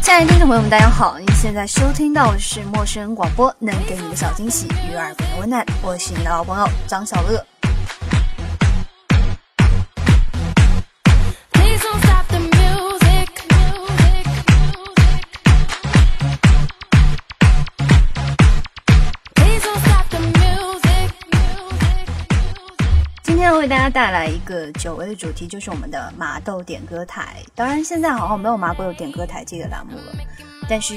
亲爱的听众朋友们，大家好！您现在收听到的是陌生人广播，能给你的小惊喜与耳边的温暖。我是你的老朋友张小乐。大家带来一个久违的主题，就是我们的麻豆点歌台。当然，现在好像没有麻豆点歌台这个栏目了，但是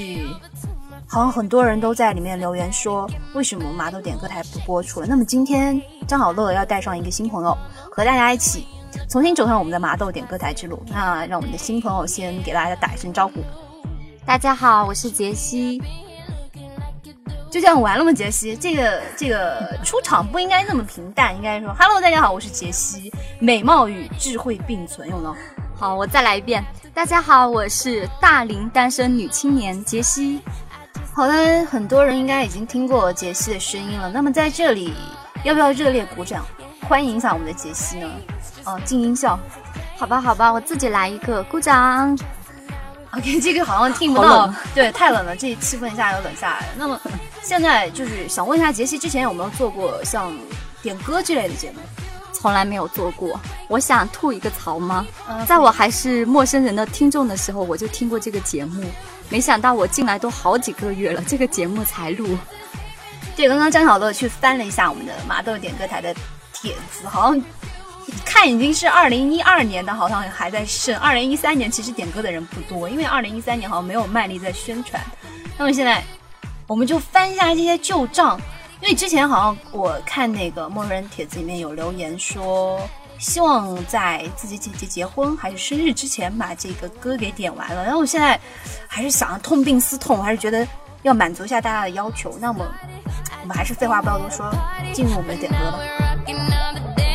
好像很多人都在里面留言说，为什么麻豆点歌台不播出了？那么今天张好乐要带上一个新朋友，和大家一起重新走上我们的麻豆点歌台之路。那让我们的新朋友先给大家打一声招呼。大家好，我是杰西。就这样完了吗？杰西，这个这个出场不应该那么平淡，应该说，Hello，大家好，我是杰西，美貌与智慧并存，有吗？好，我再来一遍。大家好，我是大龄单身女青年杰西。好的，很多人应该已经听过杰西的声音了。那么在这里，要不要热烈鼓掌，欢迎一下我们的杰西呢？哦，静音效。好吧，好吧，我自己来一个，鼓掌。OK，这个好像听不到，对，太冷了，这气氛一下又冷下来了。那么。现在就是想问一下杰西，之前有没有做过像点歌之类的节目？从来没有做过。我想吐一个槽吗？在我还是陌生人的听众的时候，我就听过这个节目。没想到我进来都好几个月了，这个节目才录。对，刚刚张小乐去翻了一下我们的麻豆点歌台的帖子，好像看已经是二零一二年的，好像还在剩。二零一三年其实点歌的人不多，因为二零一三年好像没有卖力在宣传。那么现在。我们就翻一下这些旧账，因为之前好像我看那个陌生人帖子里面有留言说，希望在自己姐姐结婚还是生日之前把这个歌给点完了。然后我现在还是想痛定思痛，还是觉得要满足一下大家的要求。那么我们还是废话不要多说，进入我们的点歌吧。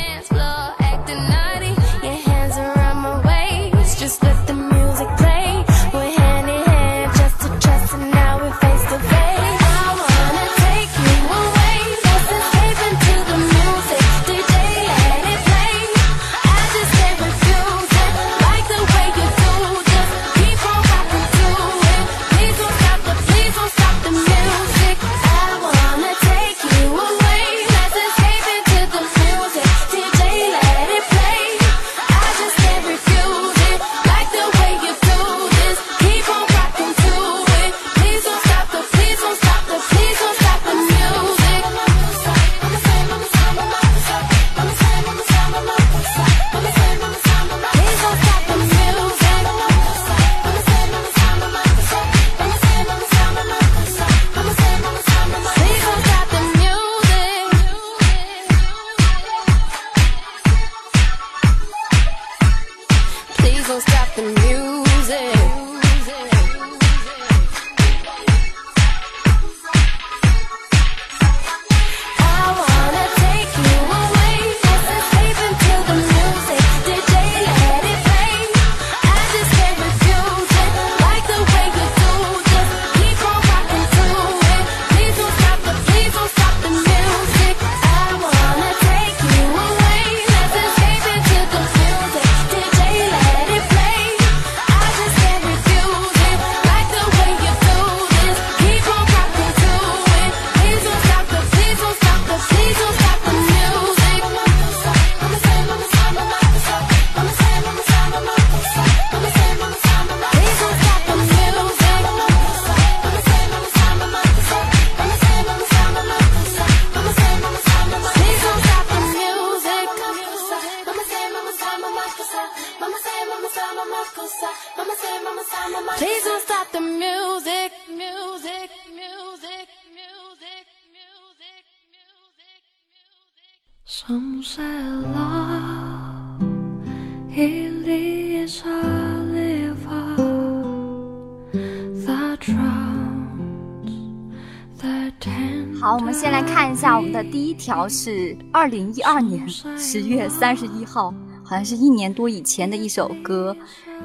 好，我们先来看一下我们的第一条是二零一二年十月三十一号，好像是一年多以前的一首歌。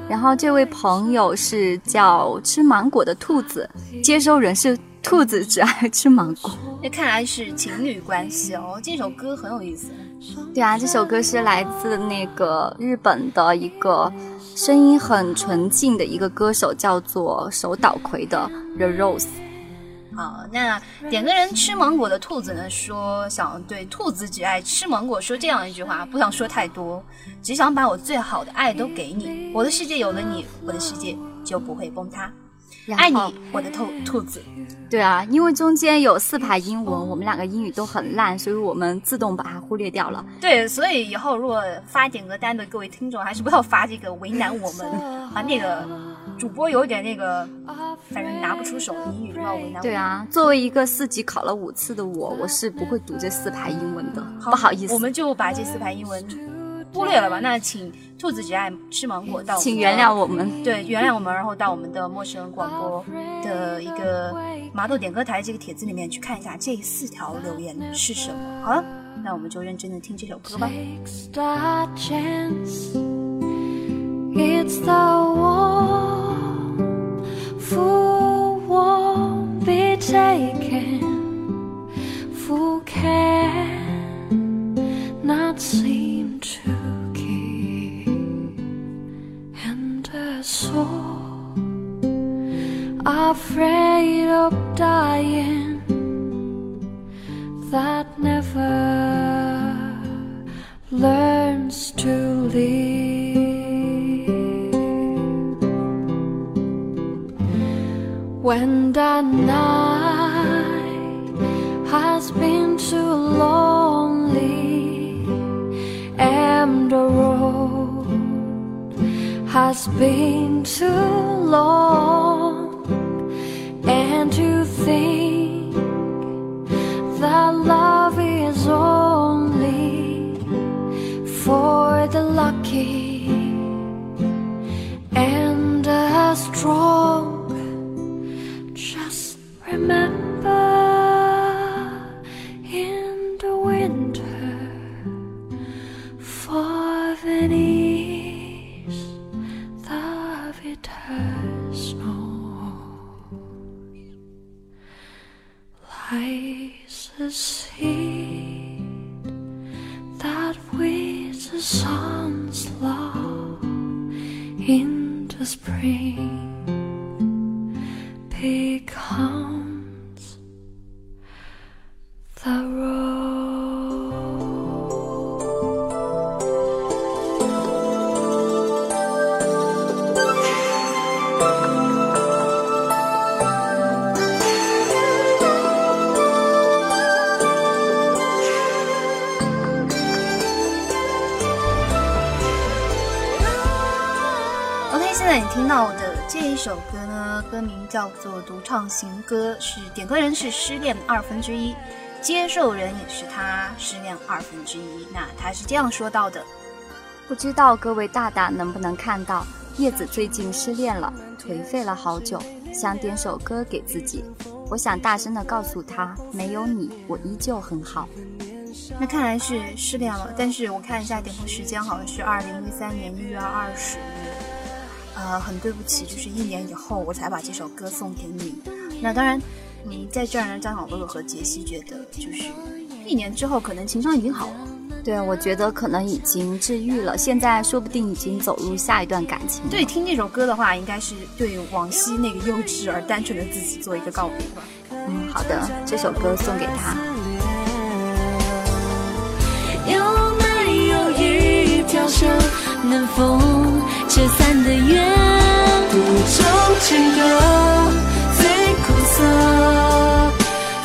然后这位朋友是叫吃芒果的兔子，接收人是兔子，只爱吃芒果。那看来是情侣关系哦。这首歌很有意思。对啊，这首歌是来自那个日本的一个声音很纯净的一个歌手，叫做手岛葵的 The Rose。好，那点歌人吃芒果的兔子呢？说想对兔子只爱吃芒果说这样一句话，不想说太多，只想把我最好的爱都给你。我的世界有了你，我的世界就不会崩塌。爱你，我的兔兔子。对啊，因为中间有四排英文，我们两个英语都很烂，所以我们自动把它忽略掉了。对，所以以后如果发点歌单的各位听众，还是不要发这个为难我们啊那个。主播有点那个，反正拿不出手英语，要为难。对啊，作为一个四级考了五次的我，我是不会读这四排英文的，不好意思。我们就把这四排英文忽略了吧。那请兔子只爱吃芒果到，请原谅我们。对，原谅我们，然后到我们的陌生广播的一个麻豆点歌台这个帖子里面去看一下这四条留言是什么。好了，那我们就认真的听这首歌吧。It's the one fool won't be taken, fool can not seem to keep, and a soul afraid of dying that never learns to live. When the night has been too lonely and the road has been too long, and you think that love is only for the lucky and the strong. 首歌呢，歌名叫做《独唱行歌》，是点歌人是失恋二分之一，接受人也是他失恋二分之一。那他是这样说到的：不知道各位大大能不能看到，叶子最近失恋了，颓废了好久，想点首歌给自己。我想大声的告诉他，没有你，我依旧很好。那看来是失恋了，但是我看一下点播时间，好像是二零一三年一月二十日。呃，很对不起，就是一年以后我才把这首歌送给你。那当然，嗯在这儿呢，张小乐和杰西觉得，就是一年之后可能情商已经好了。对，我觉得可能已经治愈了，现在说不定已经走入下一段感情。对，听这首歌的话，应该是对往昔那个幼稚而单纯的自己做一个告别吧。嗯，好的，这首歌送给他。一条线能否？解散的缘，独钟情歌最苦涩，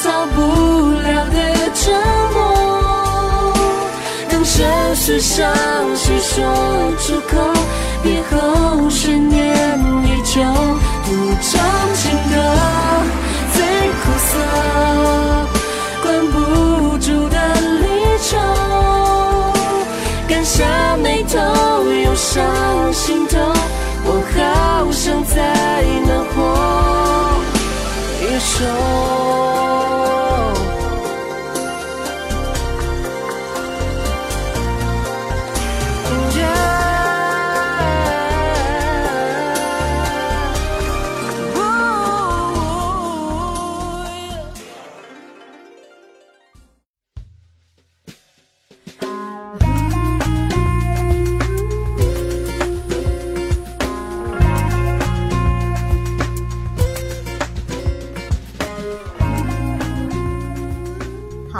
逃不了的折磨。当这世上谁说出口，别后悬念依旧。独钟情歌最苦涩，伤。心头，我好想再能活一手。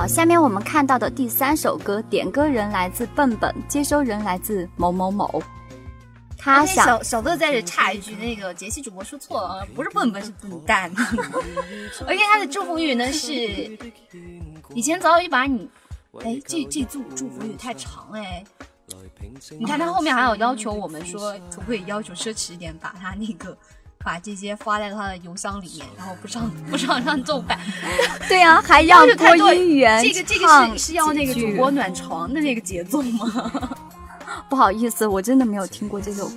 好，下面我们看到的第三首歌，点歌人来自笨笨，接收人来自某某某。他想小小乐在这插一句，那个杰西主播说错了，不是笨笨是笨蛋。而且他的祝福语呢是，以前早已把你，哎，这这祝祝福语太长哎。你看他后面还有要求我们说，可不可以要求奢侈一点，把他那个。把这些发在他的邮箱里面，然后不上不上 上奏版。对呀，还要播音员这个这个是是要那个主播暖床的那个节奏吗？不好意思，我真的没有听过这首歌，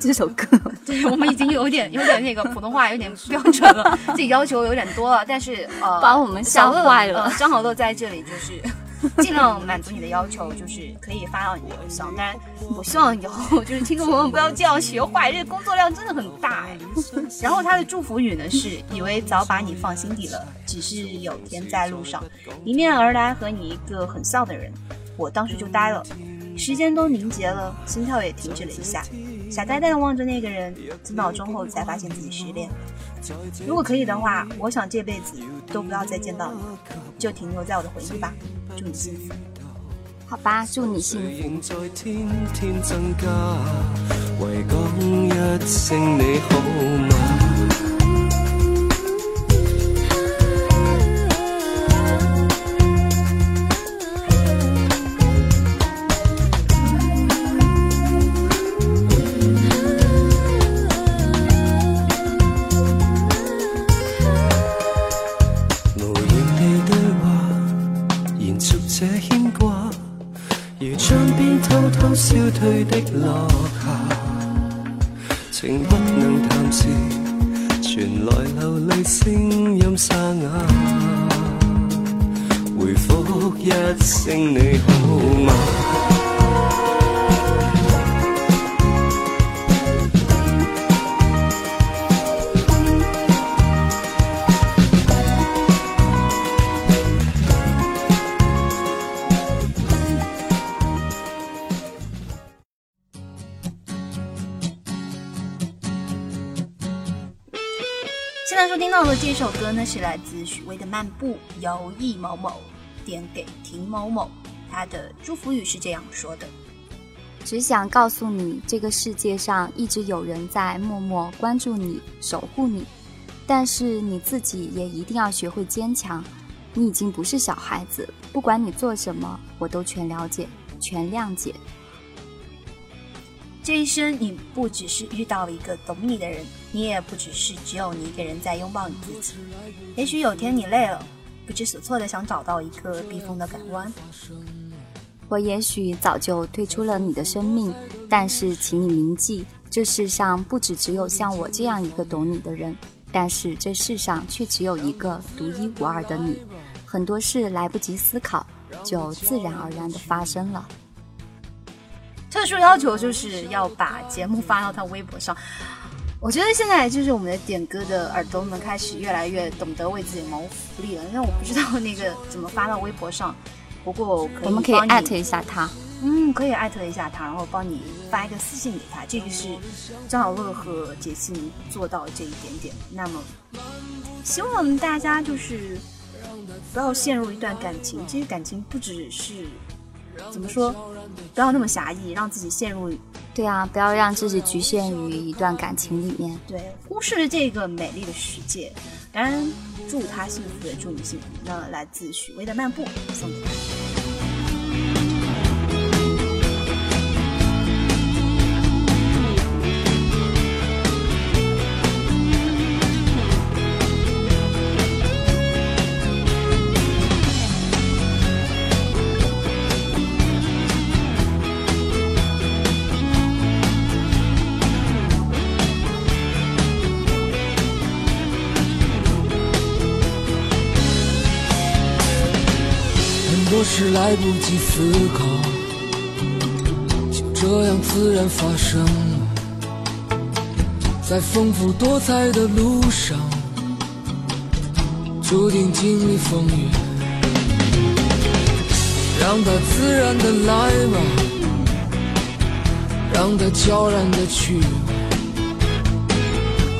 这首歌。对我们已经有点有点那个普通话有点标准了，自己要求有点多了，但是呃，把我们吓坏了。张好乐在这里就是。尽量满足你的要求，就是可以发到你的邮箱。当然，我希望以后就是听众朋友们不要这样学坏，这个工作量真的很大哎。然后他的祝福语呢是：以为早把你放心底了，只是有天在路上迎面而来和你一个很像的人，我当时就呆了，时间都凝结了，心跳也停止了一下，傻呆呆的望着那个人，几秒钟后才发现自己失恋。如果可以的话，我想这辈子都不要再见到你，就停留在我的回忆吧。祝你幸福，好吧，祝你幸福。的落下，情不能谈事，传来流泪声音沙哑，回复一声你好。这首歌呢是来自许巍的《漫步》，由易某某点给婷某某，他的祝福语是这样说的：只想告诉你，这个世界上一直有人在默默关注你、守护你，但是你自己也一定要学会坚强。你已经不是小孩子，不管你做什么，我都全了解、全谅解。这一生，你不只是遇到了一个懂你的人，你也不只是只有你一个人在拥抱你自己。也许有天你累了，不知所措的想找到一个避风的港湾。我也许早就退出了你的生命，但是请你铭记，这世上不止只有像我这样一个懂你的人，但是这世上却只有一个独一无二的你。很多事来不及思考，就自然而然的发生了。特殊要求就是要把节目发到他微博上。我觉得现在就是我们的点歌的耳朵们开始越来越懂得为自己谋福利了。因为我不知道那个怎么发到微博上，不过我们可以艾特一下他。嗯，可以艾特一下他，然后帮你发一个私信给他。这个是张小乐和杰西做到这一点点。那么，希望大家就是不要陷入一段感情。其实感情不只是。怎么说？不要那么狭义，让自己陷入。对啊，不要让自己局限于一段感情里面。对，忽视这个美丽的世界。当然，祝他幸福，也祝你幸福。那来自许巍的漫步，送给他。是来不及思考，就这样自然发生。在丰富多彩的路上，注定经历风雨。让它自然的来吧，让它悄然的去。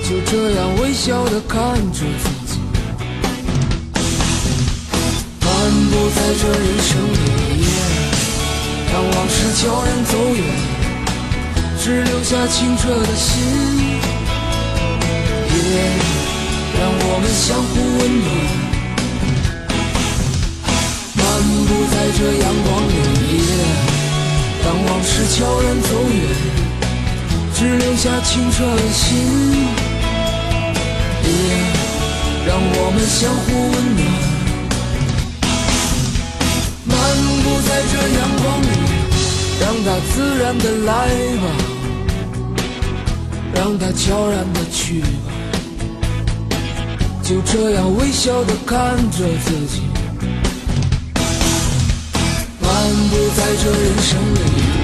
就这样微笑的看着在这人生里，让往事悄然走远，只留下清澈的心。也让我们相互温暖。漫步在这阳光里，当往事悄然走远，只留下清澈的心。也让我们相互温暖。在这阳光里，让它自然的来吧，让它悄然的去吧，就这样微笑的看着自己。漫步在这人生里。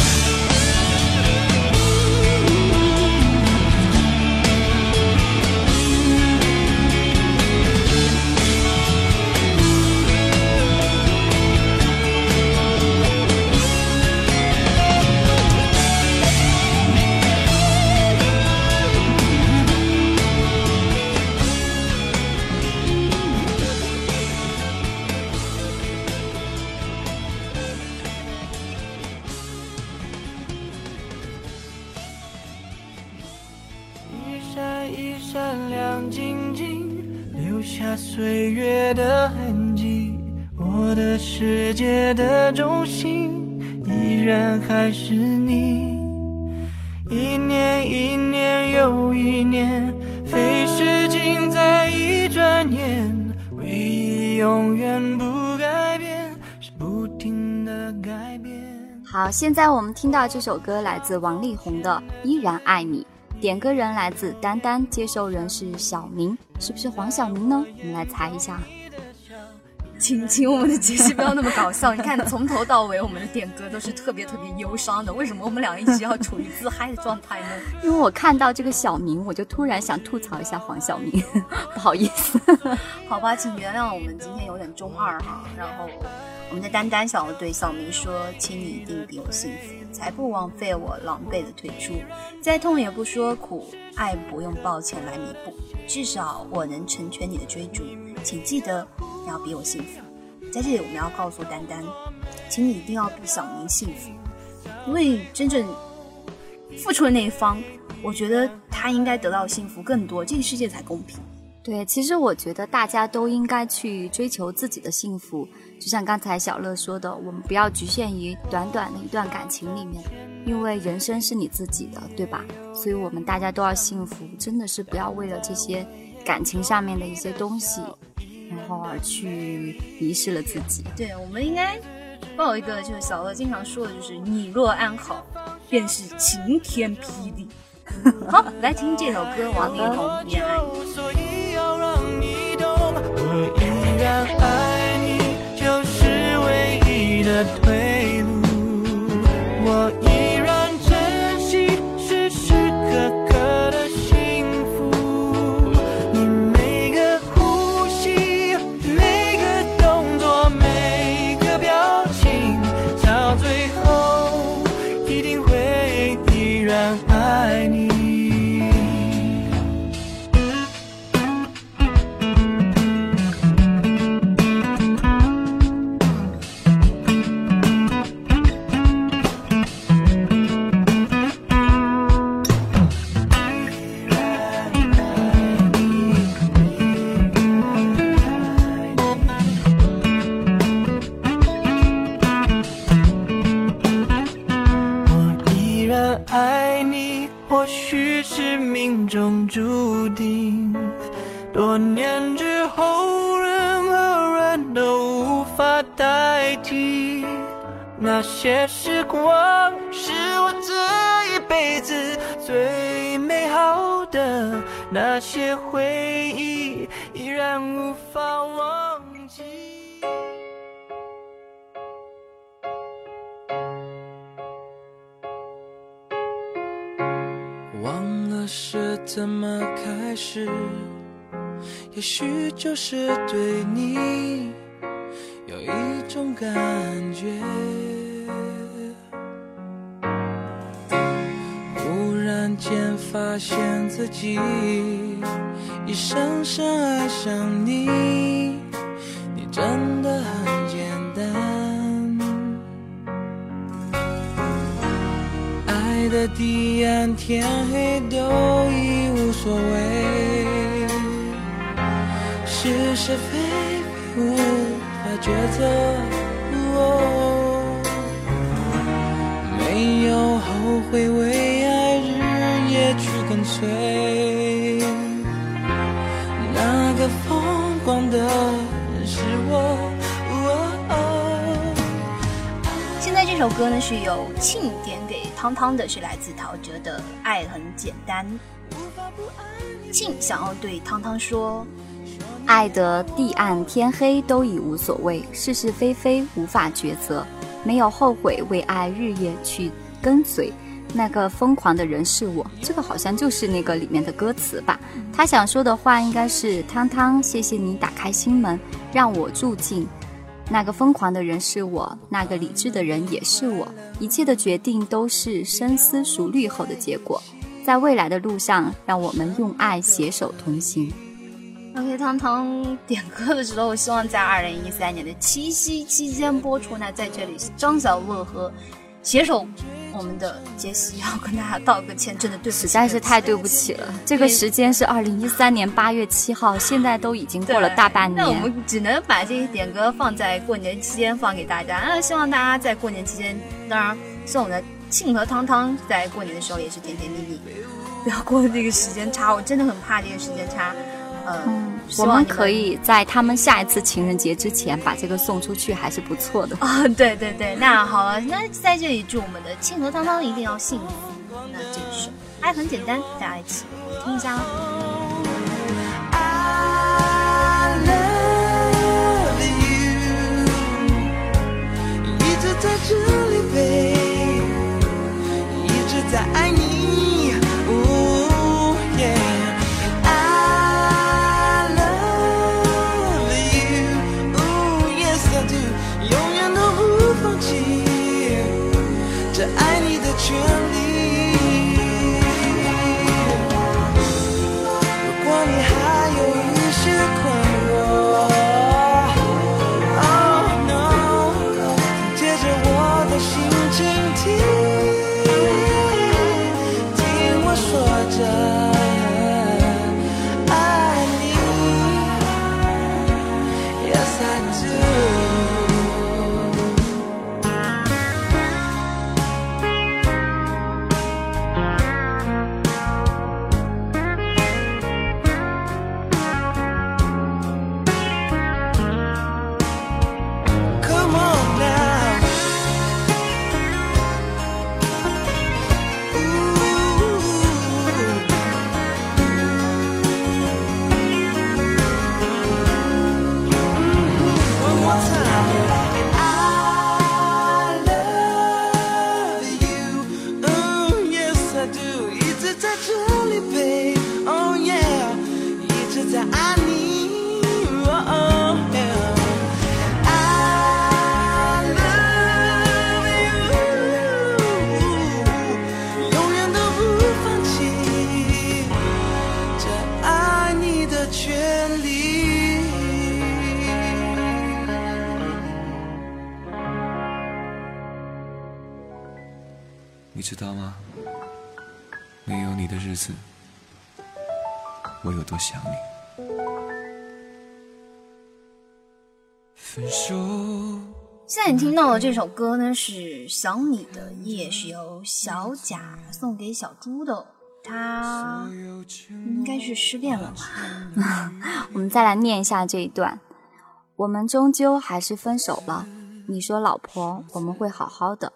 永远不改变，是不停的改变。好，现在我们听到这首歌来自王力宏的《依然爱你》，点歌人来自丹丹，接受人是小明，是不是黄晓明呢？我们来猜一下。请请我们的杰西不要那么搞笑。你看，从头到尾我们的点歌都是特别特别忧伤的，为什么我们俩一直要处于自嗨的状态呢？因为我看到这个小明，我就突然想吐槽一下黄晓明，不好意思。好吧，请原谅我们今天有点中二哈。然后我们的丹丹想要对小明说：“请你一定比我幸福，才不枉费我狼狈的退出。再痛也不说苦，爱不用抱歉来弥补，至少我能成全你的追逐。请记得你要比我幸福。在这里，我们要告诉丹丹，请你一定要比小明幸福，因为真正付出的那一方，我觉得他应该得到幸福更多，这个世界才公平。”对，其实我觉得大家都应该去追求自己的幸福，就像刚才小乐说的，我们不要局限于短短的一段感情里面，因为人生是你自己的，对吧？所以我们大家都要幸福，真的是不要为了这些感情上面的一些东西，然后而去迷失了自己。对，我们应该抱一个，就是小乐经常说的，就是“你若安好，便是晴天霹雳”。好，来听这首歌，王力宏《恋爱》。所以要让你懂，我依然爱就是对你有一种感觉。忽然间发现自己已深深爱上你你真的很简单。爱的地暗天黑都已无所谓。是非无法抉择。哦没有后悔，为爱日夜去跟随。那个疯狂的人是我。哦现在这首歌呢是由庆点给汤汤的，是来自陶喆的《爱很简单》。庆想要对汤汤说，爱的地暗天黑都已无所谓，是是非非无法抉择，没有后悔，为爱日夜去跟随。那个疯狂的人是我，这个好像就是那个里面的歌词吧。他想说的话应该是：汤汤，谢谢你打开心门，让我住进。那个疯狂的人是我，那个理智的人也是我，一切的决定都是深思熟虑后的结果。在未来的路上，让我们用爱携手同行。OK，汤汤点歌的时候，希望在二零一三年的七夕期间播出。那在这里，张小乐和携手我们的杰西要跟大家道个歉，真的对不起，实在是太对不起了。这个时间是二零一三年八月七号，现在都已经过了大半年那我。们只能把这些点歌放在过年期间放给大家。那希望大家在过年期间，当然，希望我们的庆和汤汤在过年的时候也是甜甜蜜蜜，不要过这个时间差。我真的很怕这个时间差。呃，嗯，我们可以在他们下一次情人节之前把这个送出去，还是不错的。啊、对对对，那好了，那在这里祝我们的庆和汤汤一定要幸福。那这一首爱很简单，大家一起听一下哦。I love you，这首歌呢，是《想你的夜》，是由小贾送给小猪的。他应该是失恋了吧？我们再来念一下这一段：我们终究还是分手了。你说，老婆，我们会好好的，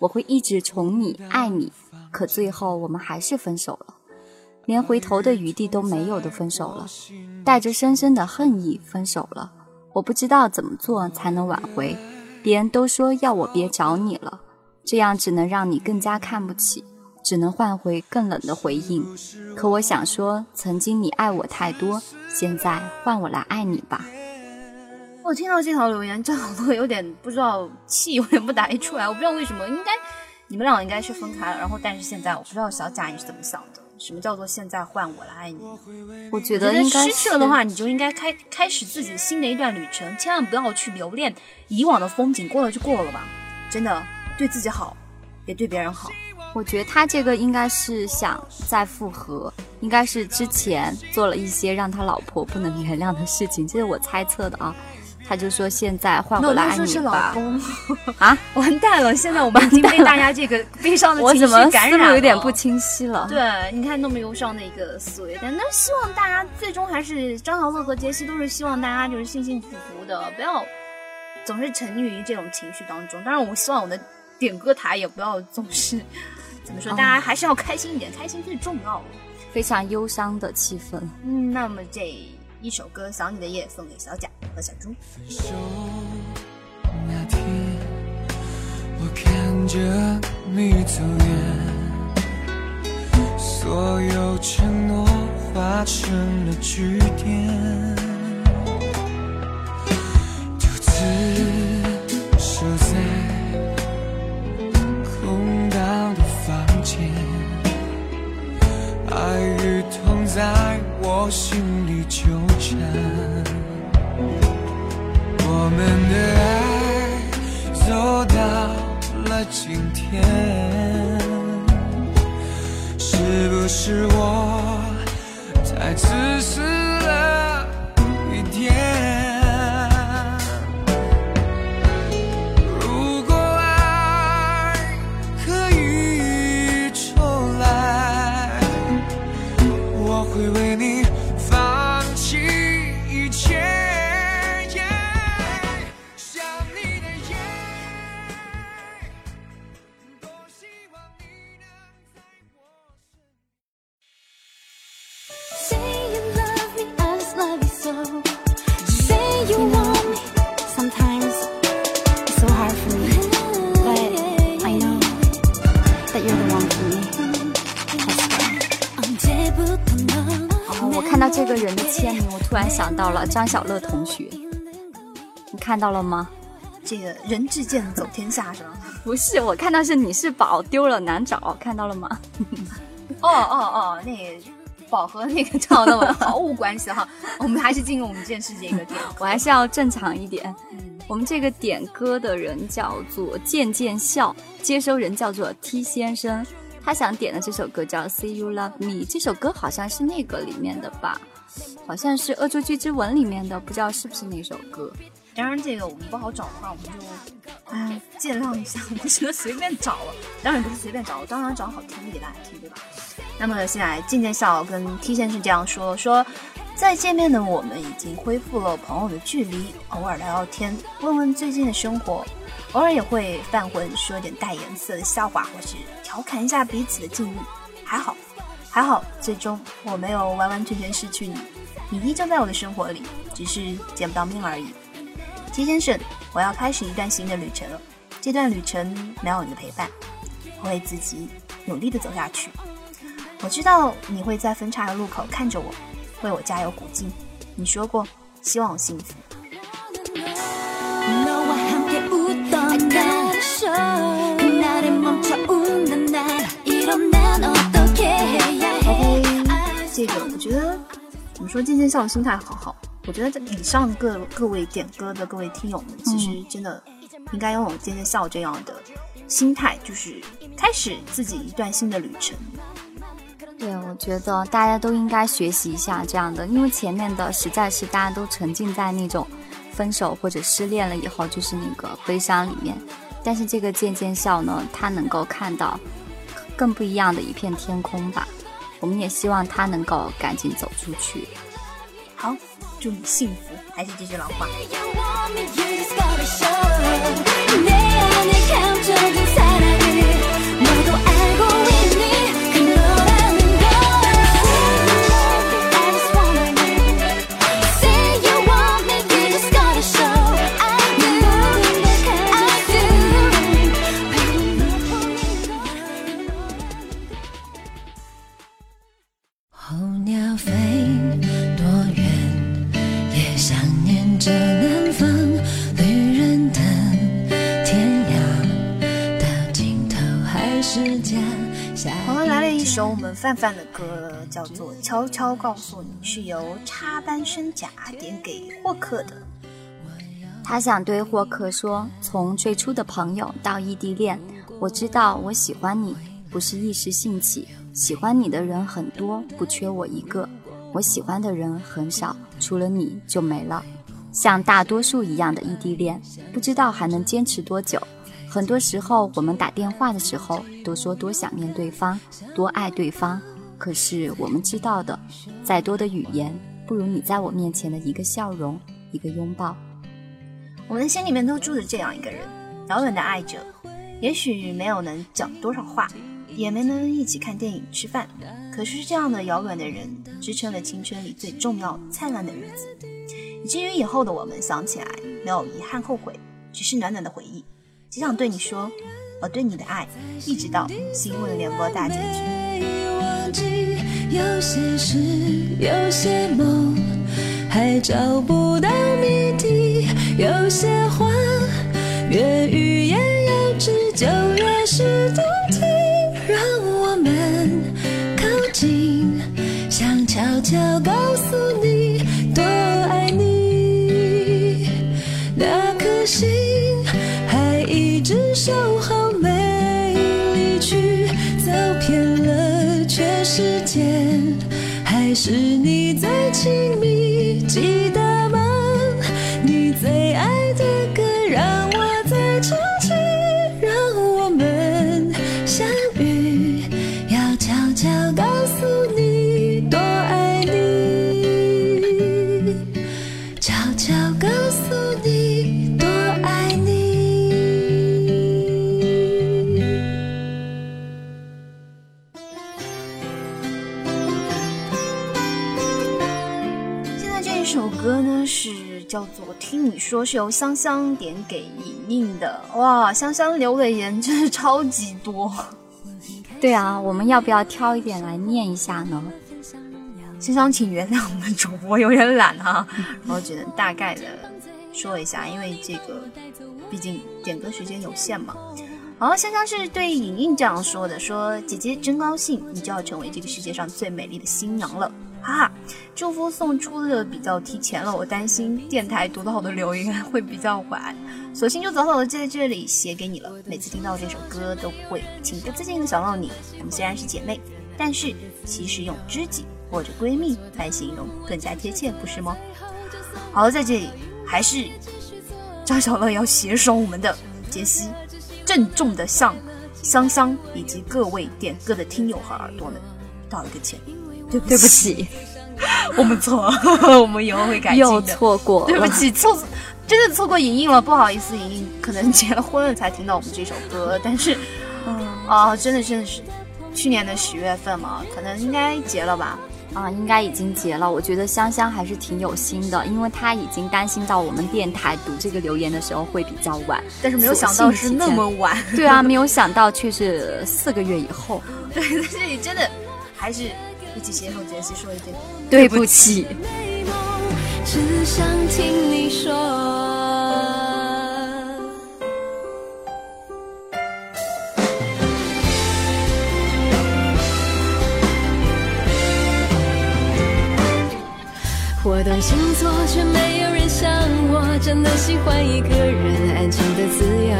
我会一直宠你、爱你。可最后，我们还是分手了，连回头的余地都没有的分手了，带着深深的恨意分手了。我不知道怎么做才能挽回，别人都说要我别找你了，这样只能让你更加看不起，只能换回更冷的回应。可我想说，曾经你爱我太多，现在换我来爱你吧。我听到这条留言，真的，我有点不知道气，有点不打一出来。我不知道为什么，应该你们俩应该是分开了，然后但是现在我不知道小贾你是怎么想的。什么叫做现在换我来爱你？我觉得得应该失去了的话，你就应该开开始自己新的一段旅程，千万不要去留恋以往的风景，过了就过了吧。真的，对自己好，也对别人好。我觉得他这个应该是想再复合，应该是之前做了一些让他老婆不能原谅的事情，这是我猜测的啊。他就说现在换回来爱你说是老吧，公，啊，完蛋了！现在我们已经被大家这个 悲伤的我情怎么思绪感染了，路有点不清晰了？对，你看那么忧伤的一个思维，但那希望大家最终还是张小乐和杰西都是希望大家就是幸幸福福的，不要总是沉溺于这种情绪当中。当然，我希望我的点歌台也不要总是怎么说，哦大家还是要开心一点，开心最重要。非常忧伤的气氛。嗯，那么这一首歌《想你的夜》送给小贾和小猪。手那天，我看着你走远，所有承诺化成了句点，小乐同学，你看到了吗？这个人至剑走天下是吗？不是，我看到是你是宝丢了难找，看到了吗？哦哦哦，那个宝和那个张小乐毫无关系哈。我们还是进入我们这次这个点。我还是要正常一点。我们这个点歌的人叫做渐渐笑，接收人叫做 T 先生，他想点的这首歌叫《See You Love Me》，这首歌好像是那个里面的吧，好像是《恶作剧之吻》里面的，不知道是不是那首歌。当然，这个我们不好找的话，我们就哎见谅一下，我们只能随便找了。当然不是随便找，我当然找好听的给大家听，对吧？那么现在渐渐笑跟 T 先生这样说说，再见面的我们已经恢复了朋友的距离，偶尔聊聊天，问问最近的生活，偶尔也会犯浑说点带颜色的笑话，或是调侃一下彼此的境遇。还好，还好，最终我没有完完全全失去你，你依旧在我的生活里，只是见不到面而已。齐先生，我要开始一段新的旅程了。这段旅程没有你的陪伴，我会自己努力的走下去。我知道你会在分岔的路口看着我，为我加油鼓劲。你说过希望我幸福。这个我觉得怎么说，渐渐笑的心态好好。我觉得在以上各各位点歌的各位听友们，其实真的应该拥有渐渐笑这样的心态，就是开始自己一段新的旅程。对，我觉得大家都应该学习一下这样的，因为前面的实在是大家都沉浸在那种分手或者失恋了以后就是那个悲伤里面，但是这个渐渐笑呢，它能够看到更不一样的一片天空吧。我们也希望他能够赶紧走出去。好，祝你幸福。还是这句老话。范范的歌，叫做《悄悄告诉你》，是由插班生甲点给霍克的。他想对霍克说：“从最初的朋友到异地恋，我知道我喜欢你，不是一时兴起。喜欢你的人很多，不缺我一个。我喜欢的人很少，除了你就没了。像大多数一样的异地恋，不知道还能坚持多久。很多时候，我们打电话的时候都说多想念对方，多爱对方。可是我们知道的，再多的语言，不如你在我面前的一个笑容，一个拥抱。我们的心里面都住着这样一个人，遥远的爱着。也许没有能讲多少话，也没能一起看电影、吃饭，可是这样的遥远的人，支撑了青春里最重要、灿烂的日子。以至于以后的我们想起来，没有遗憾、后悔，只是暖暖的回忆。只想对你说，我对你的爱，一直到新闻联播大结局。忘记有些事，有些梦，还找不到谜底。有些话，越欲言又止，就越是动听。让我们靠近，想悄悄告诉你，多爱你。那颗心就好，没离去，走遍了全世界，还是你最亲密，记得听你说》，是由香香点给莹莹的。哇，香香留的言 真是超级多。对啊，我们要不要挑一点来念一下呢？香香，请原谅我们主播有点懒哈、然后只能大概的说一下，因为这个毕竟点歌时间有限嘛。然后香香是对莹莹这样说的：“说姐姐真高兴，你就要成为这个世界上最美丽的新娘了，哈哈！祝福送出的比较提前了，我担心电台读到我的留言会比较晚，索性就早早的在这里写给你了。每次听到这首歌，都会情不自禁的想到你。我们虽然是姐妹，但是其实用知己或者闺蜜来形容更加贴切，不是吗？好了，在这里还是张小乐要携手我们的杰西，郑重的向香香以及各位点歌的听友和耳朵们道一个歉，对不起，我们错了，我们以后会改进又。错过。对不起，错，真的错过莹莹了，不好意思，莹莹可能结了婚了才听到我们这首歌，但是，嗯啊，真的真的是去年的十月份嘛，可能应该结了吧。啊，应该已经结了。我觉得香香还是挺有心的，因为她已经担心到我们电台读这个留言的时候会比较晚，但是没有想到是那么晚。对啊，没有想到却是四个月以后。对，在这里真的还是一起携手杰西说一句对不起。只想听你说。我懂星座，却没有人像我，真的喜欢一个人安静的自由。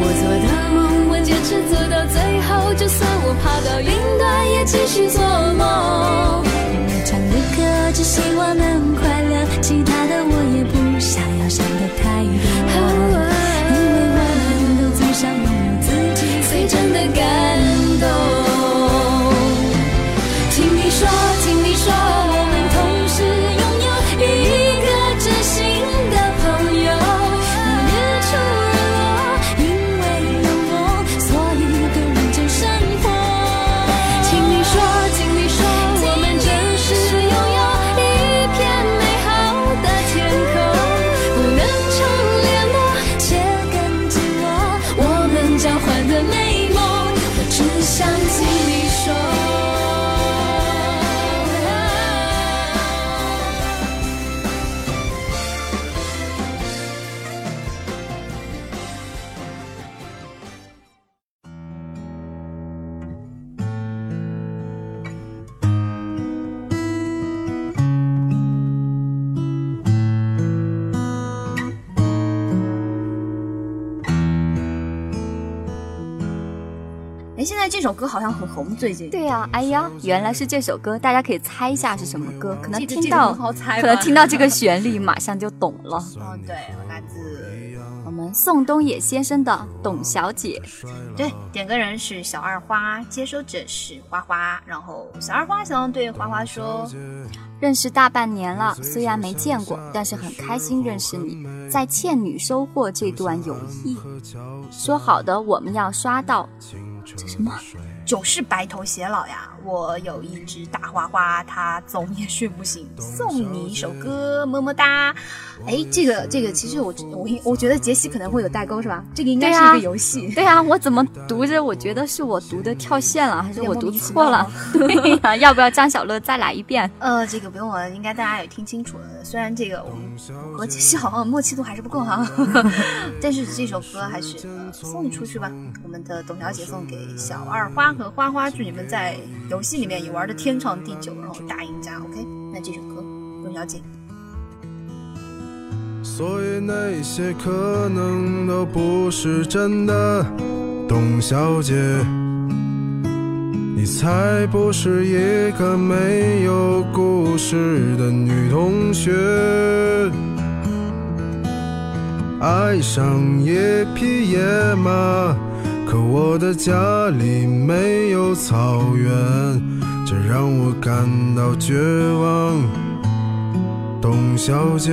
我做的梦，我坚持做到最后，就算我爬到云端，也继续做梦。我唱的歌，只希望能快乐，其他的我也不想要想的太多。为这首歌好像很红，最近。对呀、哎呀，原来是这首歌，大家可以猜一下是什么歌，可能听到，可能听到这个旋律，马上就懂了。哦，对，来自我们宋冬野先生的《董小姐》，对点歌人是小二花，接收者是花花，然后小二花想要对花花说，认识大半年了，虽然没见过，但是很开心认识你，在倩女收获这段友谊。说好的我们要刷到，这什么？九是白头偕老呀，我有一只大花花，它总也睡不醒，送你一首歌，么么哒。哎，这个这个，其实我我我觉得杰西可能会有代沟是吧？这个应该是一个游戏。对啊，我怎么读着？我觉得是我读的跳线了，还是我读错了？对呀、要不要张小乐再来一遍？呃，这个不用了，应该大家也听清楚了。虽然这个我和杰西好像默契度还是不够哈，但是这首歌还是、呃、送出去吧。我们的董小姐送给小二花和花花，祝你们在游戏里面也玩的天长地久，然后大赢家。OK，那这首歌，董小姐。所以那些可能都不是真的，董小姐，你才不是一个没有故事的女同学。爱上一匹野马，可我的家里没有草原，这让我感到绝望。董小姐。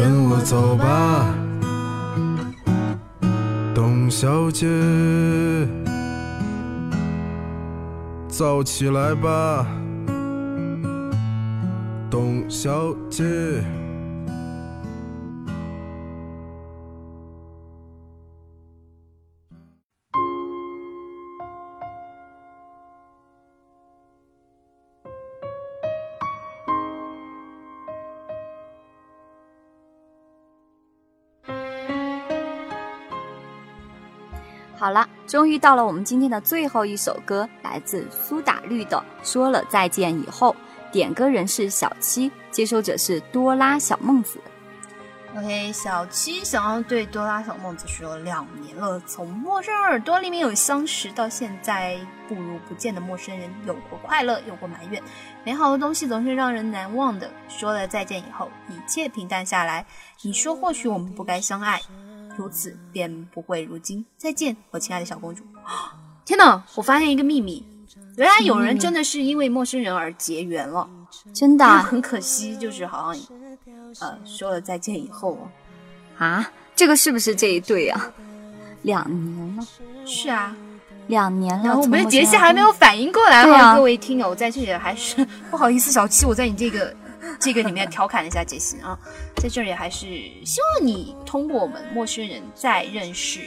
跟我走吧，董小姐，走起来吧，董小姐。终于到了我们今天的最后一首歌，来自苏打绿的《说了再见以后》，点歌人是小七，接收者是多拉小孟子。OK，小七想要对多拉小孟子说，两年了，从陌生耳朵里面有相识，到现在不如不见的陌生人，有过快乐，有过埋怨，美好的东西总是让人难忘的。说了再见以后，一切平淡下来。你说或许我们不该相爱，如此便不会如今。再见，我亲爱的小公主。天哪！我发现一个秘密，原来有人真的是因为陌生人而结缘了。真的啊很可惜，就是好像呃说了再见以后，啊，这个是不是这一对啊？两年了，是啊，两年了，然后我们的杰西还没有反应过来哈，各位听友在这里还是 不好意思，小七，我在你这个这个里面调侃了一下杰西啊，在这里还是希望你通过我们陌生人再认识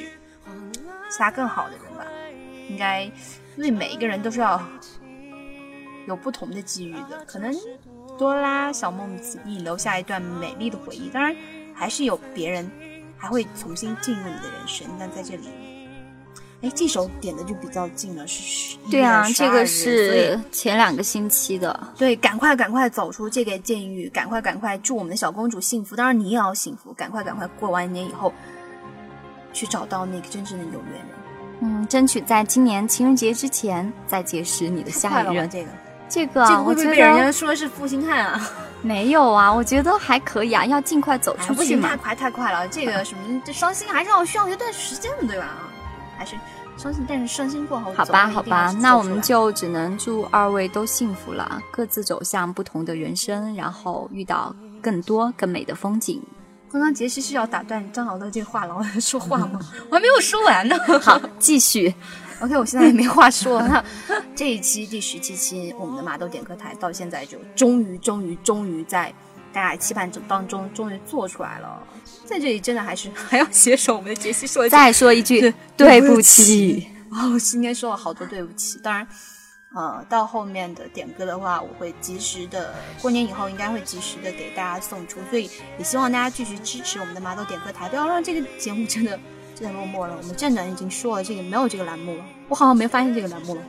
其他更好的人吧，应该因为每一个人都是要有不同的机遇的，可能多拉小梦子给你留下一段美丽的回忆，当然还是有别人还会重新进入你的人生，但在这里。哎，这首点的就比较近了，是对啊，1月12这个是前两个星期的，对，赶快赶快走出这个监狱，赶快赶快祝我们的小公主幸福，当然你也要幸福，赶快赶快过完年以后，去找到那个真正的有缘人。嗯，争取在今年情人节之前再结识你的下？一任。这个这个啊，这个会不会被人说是负心汉啊？没有啊，我觉得还可以啊，要尽快走哎出去嘛不行太。快太快了，这个什么这伤心还是要需要一段时间的，对吧？还是伤心，但是伤心过后，好吧，好吧，那我们就只能祝二位都幸福了，各自走向不同的人生，然后遇到更多更美的风景。刚刚杰西是要打断张老乐这个话痨说话吗？我还没有说完呢。好，继续。OK，我现在也没话说了。那这一期第十七期，我们的麻豆点歌台到现在就终于、终于、终于在大家期盼当中，终于做出来了。在这里真的还是 还要携手我们的杰西说一句再说一句，对对不起起。哦，今天说了好多对不起。当然，呃，到后面的点歌的话，我会及时的，过年以后应该会及时的给大家送出，所以也希望大家继续支持我们的麻豆点歌台，不要让这个节目真的真的落寞了。我们站长已经说了，这个没有这个栏目了，我好像没发现这个栏目了。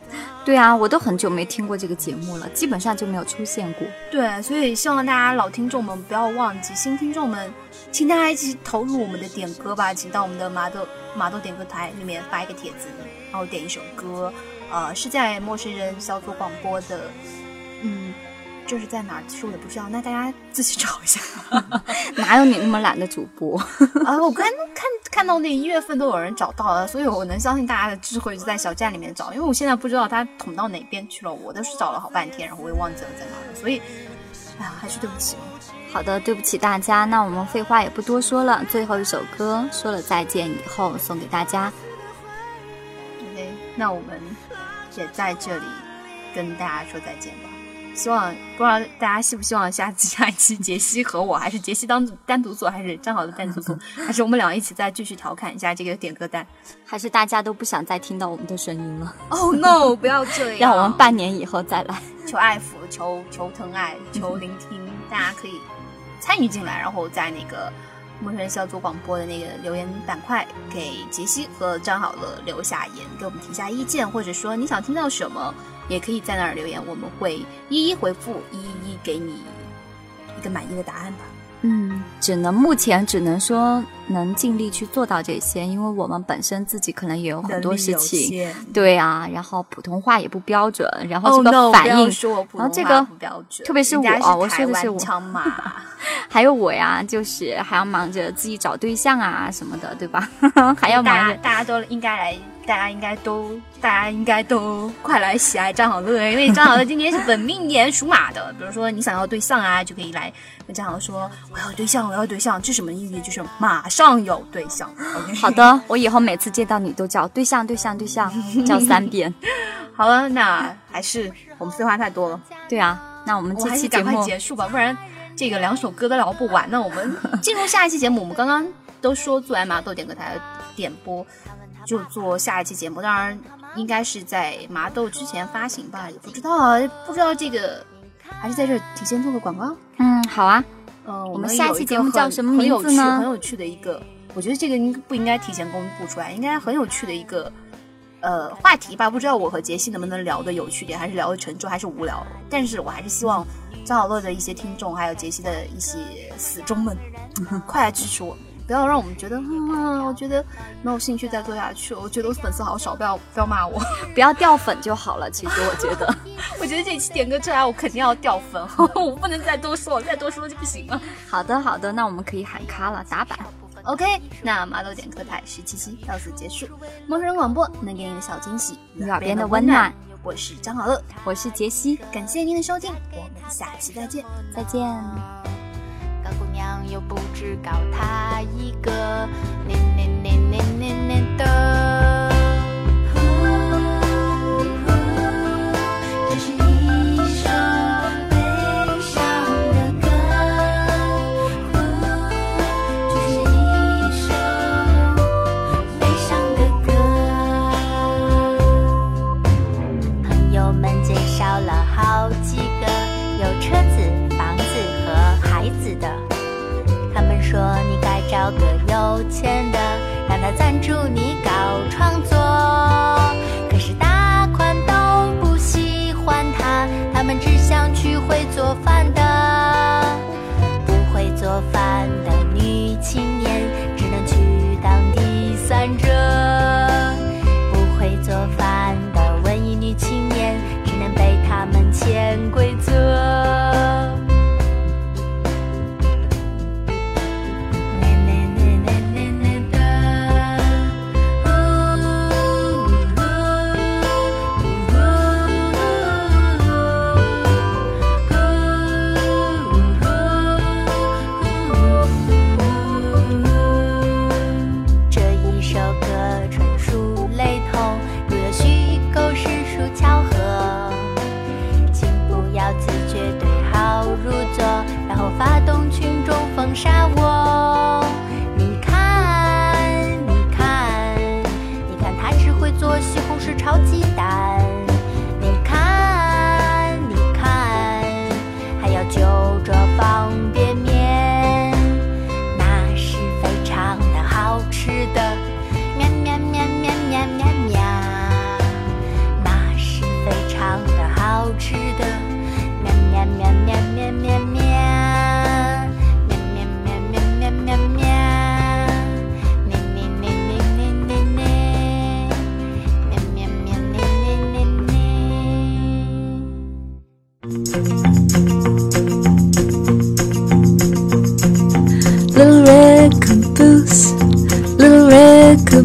对啊，我都很久没听过这个节目了，基本上就没有出现过。对，所以希望大家老听众们不要忘记，新听众们，请大家一起投入我们的点歌吧，请到我们的麻豆麻豆点歌台里面发一个帖子，然后点一首歌，呃，是在陌生人小组广播的，嗯，就是在哪儿，其实我也不知道，那大家自己找一下。哪有你那么懒的主播？啊，我刚看看到那一月份都有人找到了，所以我能相信大家的智慧就在小站里面找，因为我现在不知道他捅到哪边去了，我都是找了好半天，然后我也忘记了在哪了，所以，哎呀，还是对不起。好的，对不起大家，那我们废话也不多说了，最后一首歌说了再见以后送给大家。OK，那我们也在这里跟大家说再见吧。希望不知道大家希不希望下次下一期杰西和我，还是杰西当单独做，还是张好的单独做，还是我们俩一起再继续调侃一下这个点歌单还是大家都不想再听到我们的声音了，？Oh no！不要这样，让我们半年以后再来。求爱抚，求求疼爱，求聆听，大家可以参与进来，然后在那个陌生人小组广播的那个留言板块，给杰西和张好了留下言，给我们提下意见，或者说你想听到什么，也可以在那儿留言，我们会一一回复，一一给你一个满意的答案吧。嗯，只能目前只能说能尽力去做到这些，因为我们本身自己可能也有很多事情。对啊，然后普通话也不标准，然后哦这个反应不要说我普通话然后这个特别是我我说的是我。还有我呀，就是还要忙着自己找对象啊什么的，对吧？还要忙着。家大家都应该来，大家应该都，大家应该都快来喜爱张好乐，因为张好乐今年是本命年属马的。比如说你想要对象啊，就可以来跟张好乐说我要对象，我要对象，这什么意义？就是马上有对象。好的，我以后每次见到你都叫对象 对象对象，叫三遍。好了，那还是我们废话太多了，对啊，那我们这期节目结束吧，不然这个两首歌都聊不完。那我们进入下一期节目，我们刚刚都说做完麻豆点歌台点播，就做下一期节目。当然，应该是在麻豆之前发行吧，也不知道啊，不知道这个还是在这儿提前做个广告。嗯，好啊，呃，我们下期节目叫什么很有趣名字呢很有趣的一个，我觉得这个应不应该提前公布出来？应该很有趣的一个。呃，话题吧，不知道我和杰西能不能聊的有趣点，还是聊的沉重，还是无聊。但是我还是希望张小乐的一些听众，还有杰西的一些死忠们，快来支持我们，不要让我们觉得，嗯，我觉得没有兴趣再做下去了。我觉得我粉丝好少，不要不要骂我。不要掉粉就好了。其实我觉得，我觉得这期点歌出来，我肯定要掉粉，我不能再多说了，再多说就不行了。好的好的，那我们可以喊卡了，打板。OK，那麻豆点歌台十七期到此结束。陌生人广播能给你的小惊喜，你耳边的温暖。我是张好乐，我是杰西，感谢您的收听，我们下期再见。再见。高姑娘又不止高他一个，年年年年年年的。祝你。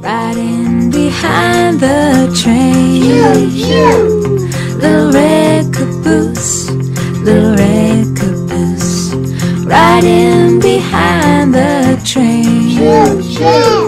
Riding behind the train. Pew. Little red caboose, little red caboose. Riding behind the train. Pew,